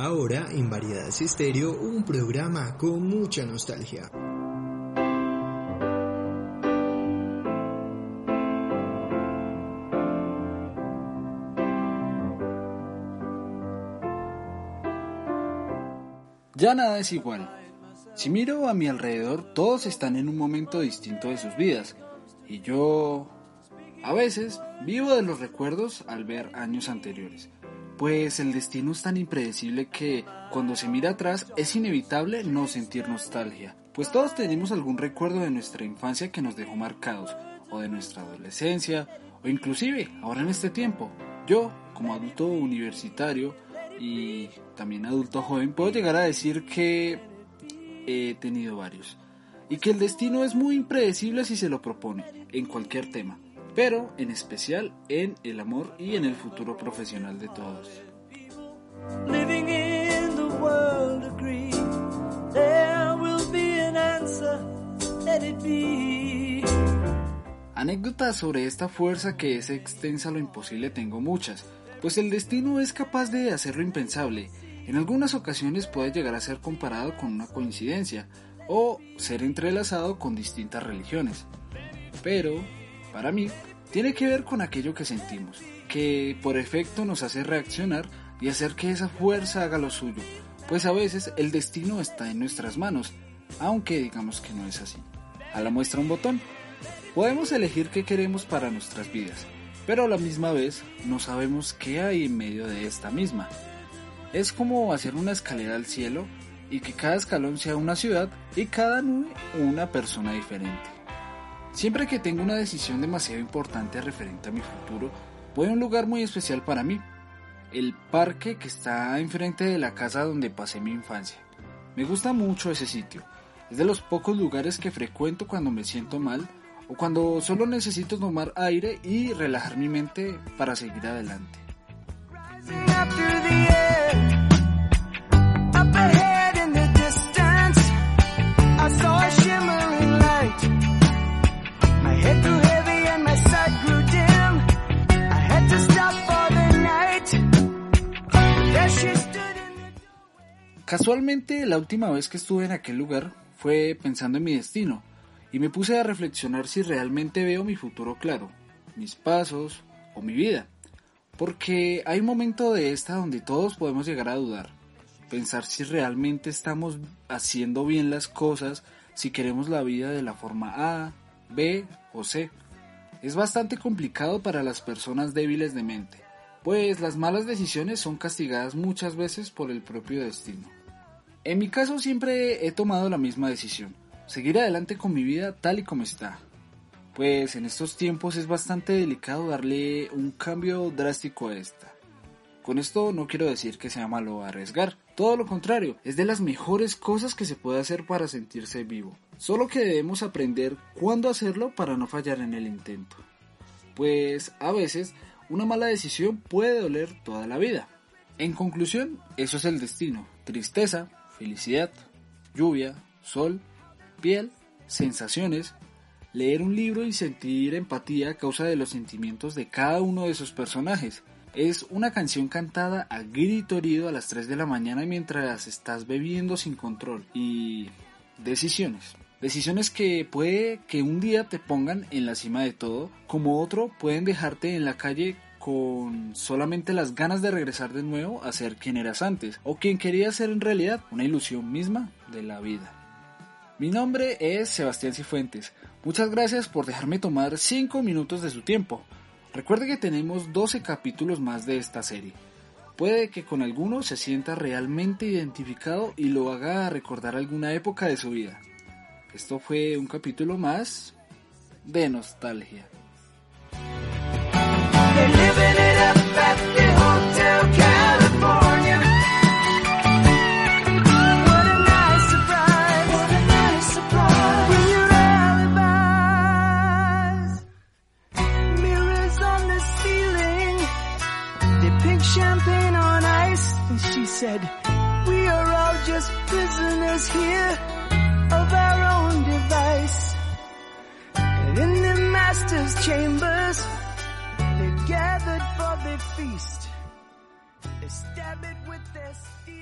Ahora en Variedades Estéreo, un programa con mucha nostalgia. Ya nada es igual. Si miro a mi alrededor, todos están en un momento distinto de sus vidas. Y yo, a veces, vivo de los recuerdos al ver años anteriores. Pues el destino es tan impredecible que cuando se mira atrás es inevitable no sentir nostalgia. Pues todos tenemos algún recuerdo de nuestra infancia que nos dejó marcados, o de nuestra adolescencia, o inclusive ahora en este tiempo. Yo, como adulto universitario, y también adulto joven, puedo llegar a decir que he tenido varios. Y que el destino es muy impredecible si se lo propone, en cualquier tema, pero en especial en el amor y en el futuro profesional de todos. Anécdotas sobre esta fuerza que es extensa lo imposible tengo muchas, pues el destino es capaz de hacer lo impensable. En algunas ocasiones puede llegar a ser comparado con una coincidencia o ser entrelazado con distintas religiones. Pero, para mí, tiene que ver con aquello que sentimos, que por efecto nos hace reaccionar y hacer que esa fuerza haga lo suyo, pues a veces el destino está en nuestras manos, aunque digamos que no es así. A la muestra un botón. Podemos elegir qué queremos para nuestras vidas, pero a la misma vez no sabemos qué hay en medio de esta misma. Es como hacer una escalera al cielo y que cada escalón sea una ciudad y cada nube una persona diferente. Siempre que tengo una decisión demasiado importante referente a mi futuro, voy a un lugar muy especial para mí, el parque que está enfrente de la casa donde pasé mi infancia. Me gusta mucho ese sitio, es de los pocos lugares que frecuento cuando me siento mal o cuando solo necesito tomar aire y relajar mi mente para seguir adelante. Casualmente, la última vez que estuve en aquel lugar fue pensando en mi destino y me puse a reflexionar si realmente veo mi futuro claro, mis pasos o mi vida. Porque hay un momento de esta donde todos podemos llegar a dudar, pensar si realmente estamos haciendo bien las cosas, si queremos la vida de la forma A, B o C. Es bastante complicado para las personas débiles de mente, pues las malas decisiones son castigadas muchas veces por el propio destino. En mi caso siempre he tomado la misma decisión, seguir adelante con mi vida tal y como está. Pues en estos tiempos es bastante delicado darle un cambio drástico a esta. Con esto no quiero decir que sea malo arriesgar, todo lo contrario, es de las mejores cosas que se puede hacer para sentirse vivo. Solo que debemos aprender cuándo hacerlo para no fallar en el intento. Pues a veces una mala decisión puede doler toda la vida. En conclusión, eso es el destino. Tristeza, felicidad, lluvia, sol, piel, sensaciones, leer un libro y sentir empatía a causa de los sentimientos de cada uno de sus personajes. Es una canción cantada a grito herido a las 3 de la mañana mientras estás bebiendo sin control. Y decisiones. Decisiones que puede que un día te pongan en la cima de todo, como otro pueden dejarte en la calle con solamente las ganas de regresar de nuevo a ser quien eras antes, o quien quería ser en realidad una ilusión misma de la vida. Mi nombre es Sebastián Cifuentes. Muchas gracias por dejarme tomar 5 minutos de su tiempo. Recuerde que tenemos 12 capítulos más de esta serie. Puede que con alguno se sienta realmente identificado y lo haga recordar alguna época de su vida. Esto fue un capítulo más de nostalgia. Champagne on ice, and she said, We are all just prisoners here of our own device. And in the master's chambers, they gathered for the feast. They stab it with their steel.